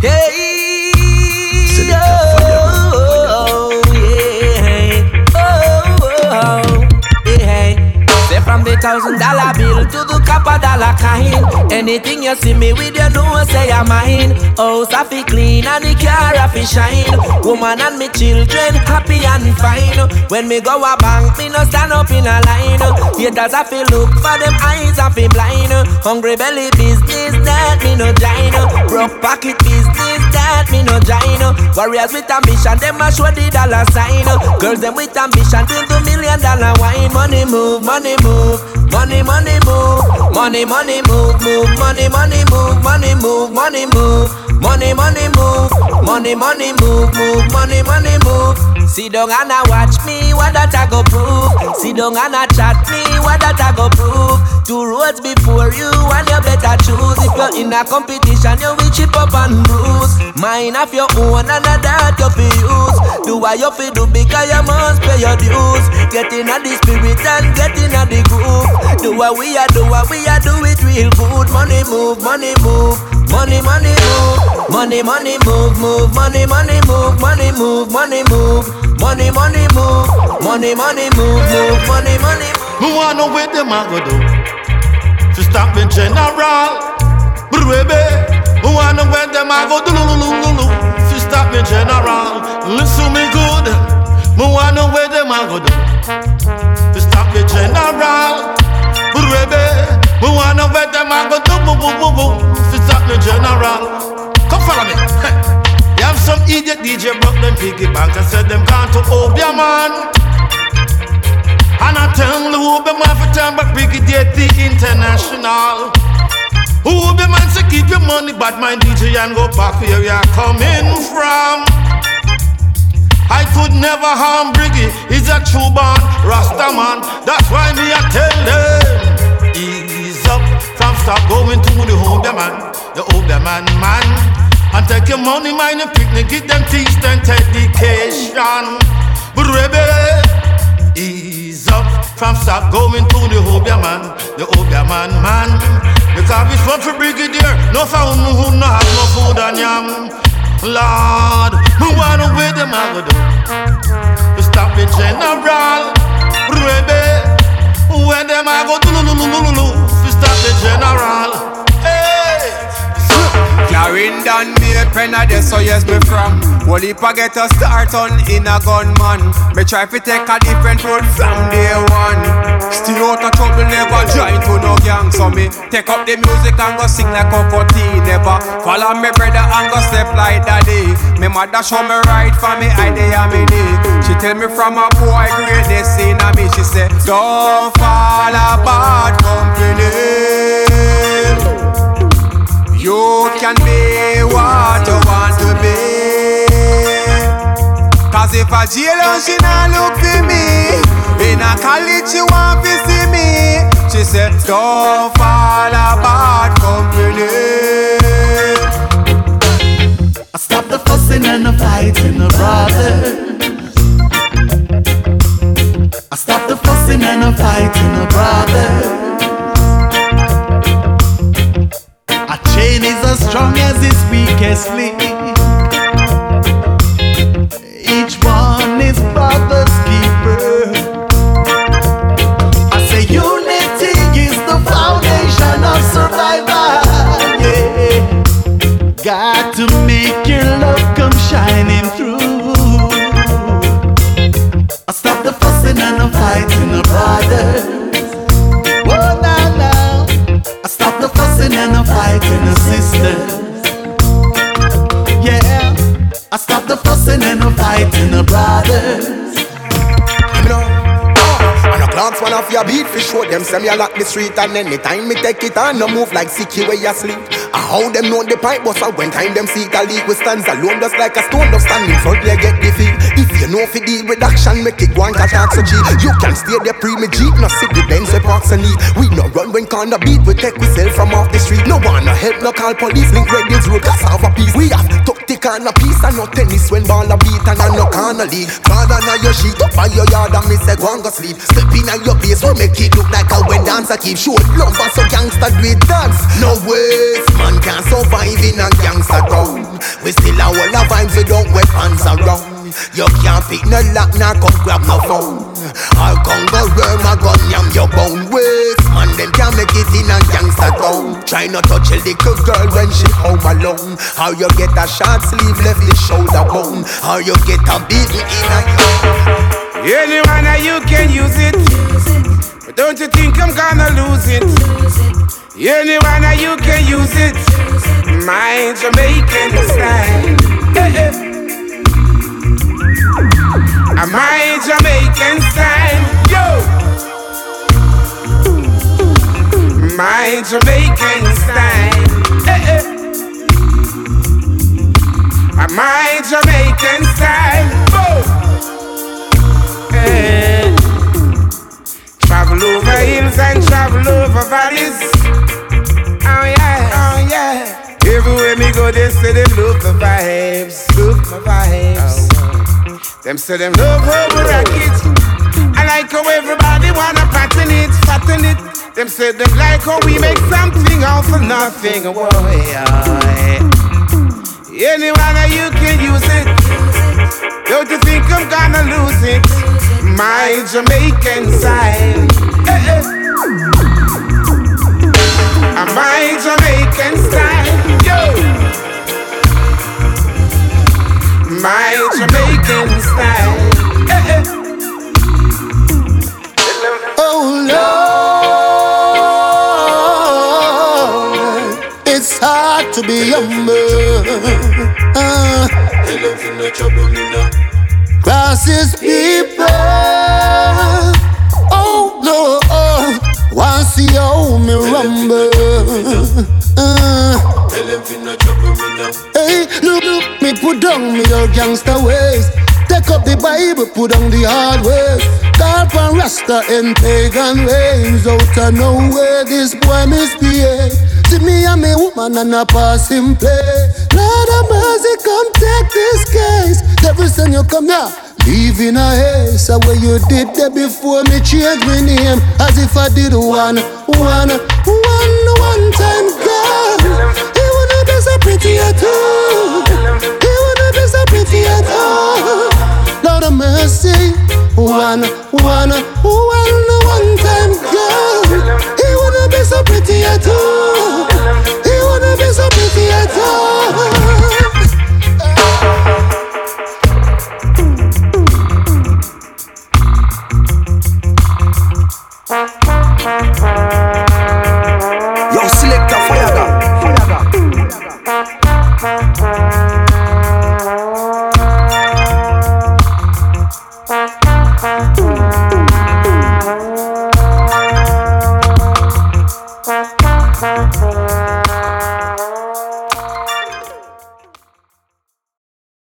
Hey, oh, yeah. Oh, oh, yeah. Say from the thousand dollar bill to the copper dollar kind. Anything you see me with, you know say I'm mine. House I fi clean and the car I shine. Woman and me children happy and fine. When me go a bank, me no stand up in a line. Haters I fi look for them eyes I fi blind. Hungry belly business that me no join. Broke pocket business join. Warriors with ambition, them a show the dollar sign. Girls them with ambition, build the million dollar wine. Money move, money move, money money move, money money move, move, money money move, money move, money move, money money move, money money move, move, money money move. Sit down and a watch me, what that I go prove. Sit down and a chat me, what that I go prove. Two roads before you, and you better choose. If you're in a competition, you will chip up and bruise. Mine of your own, and that you fi use. Do what you fi do because you must pay your dues. Get in a the spirit and get in a the groove. Do what we are, do what we are, do it real good. Money move, money move. Money, money move, money, money move, move, money, money move, money move, money move, money, money move, money, money move, move, money, money move. Me wanna wait them I go do. To stop me general. Baby Me wanna wait them I go do. To stop me general. Listen me good. Me wanna wait them I go do. To stop me general. Baby Me wanna wait them I go do. To stop me general. Come follow me You idiot DJ broke them piggy bank and said them gone to Obeah man and I tell the be man for time but Brigadier the International. Be man to keep your money, but my DJ and go back where you're coming from. I could never harm Briggy, he's a true born Rasta man. That's why me I tell them, ease up from stop going to the home man, the older man man. And take your money, mind your picnic, get them teeth and education. But rebel, ease up from stop going to the Obeah man, the Obeah man man. Because it's one for brigadier, no found who no have no food and yam. Lord, who wanna wait them I go do? Carrying down me a pen a there, so yes me from. Well if I get a start on in a gunman Me try to take a different road from day one. Still out of trouble, never join to no gang. So me take up the music and go sing like Cocoa Tea Never. Follow me brother and go step like daddy. Me mother show me right for me idea me need. She tell me from a boy greatness in a me. She say don't fall apart company you can be what you want to be. Cause if a jailor she not look for me, in a college she want to see me. She said, don't fall apart company. Stop the fussing and the fighting, the brother. I stop the fussing and the fighting, the brother. As strong as its weakest link. The. Yeah. I stop the fussing and the fighting, the brothers. Oh, and a glance one off your beat for show them say me a lock the street and anytime me take it on no move like sicky where you sleep. I how them know the pipe bust and when time them see a leak we stands alone just like a stone just stand in front they get defeat. If you know fi deal with action make it and catch oxygen. You can stay there pre me jeep no sit the Benz we parks and need. We no run when corner beat we take we sell from off the street. No wanna help no call police link radios road cause have a piece. We have tuck the corner piece and no tennis when ball a beat and a no corner league. Father now your sheet up by your yard and me say go and go sleep. Step in at your base we make it look like a when dancer keep short lumber so gangster do it dance. No ways man can't survive in a gangster town. We still a whole of vibes without weapons around. You can't pick no lock, nor come grab no phone. I'll come go run my gun, yam your bone waist. Man, them can't make it in a gangster town. Try not touch a little girl when she home alone. How you get a short sleeve left the shoulder bone. How you get a beaten in a. Anyone you can use it. But don't you think I'm gonna lose it? Anyone that you can use it. My Jamaican style. Hey, My Jamaican style. Yo. My Jamaican style. Hey, My Jamaican style. Travel over valleys. Oh yeah, oh yeah. Everywhere me go, they say they love the vibes, love my vibes. Oh. Them say them love how we rock it. I like how everybody wanna pattern it, pattern it. Them say them like how we make something out of nothing. Oh, yeah. Anyone of you can use it. Don't you think I'm gonna lose it? my Jamaican side. Hey, hey. My Jamaican style, yo. My Jamaican style. Oh Lord, it's hard to be humble. Crosses people. Oh no, want see how me rumble. Uh, hey, look, look, me put down me old gangster ways. Take up the Bible, put down the hard ways. God from Rasta and pagan ways. Out of nowhere, this boy misbehave. See me and me woman and a passing play. Lord of mercy, come take this case. Every time you come here. Leave in a haze, what you did there before me change my name. As if I did one, one, one, one time girl. He wanna be so pretty at all. He wanna be so pretty at all. Lord of mercy One, one, one, one time girl. He wanna be so pretty at all. He wanna be so pretty at all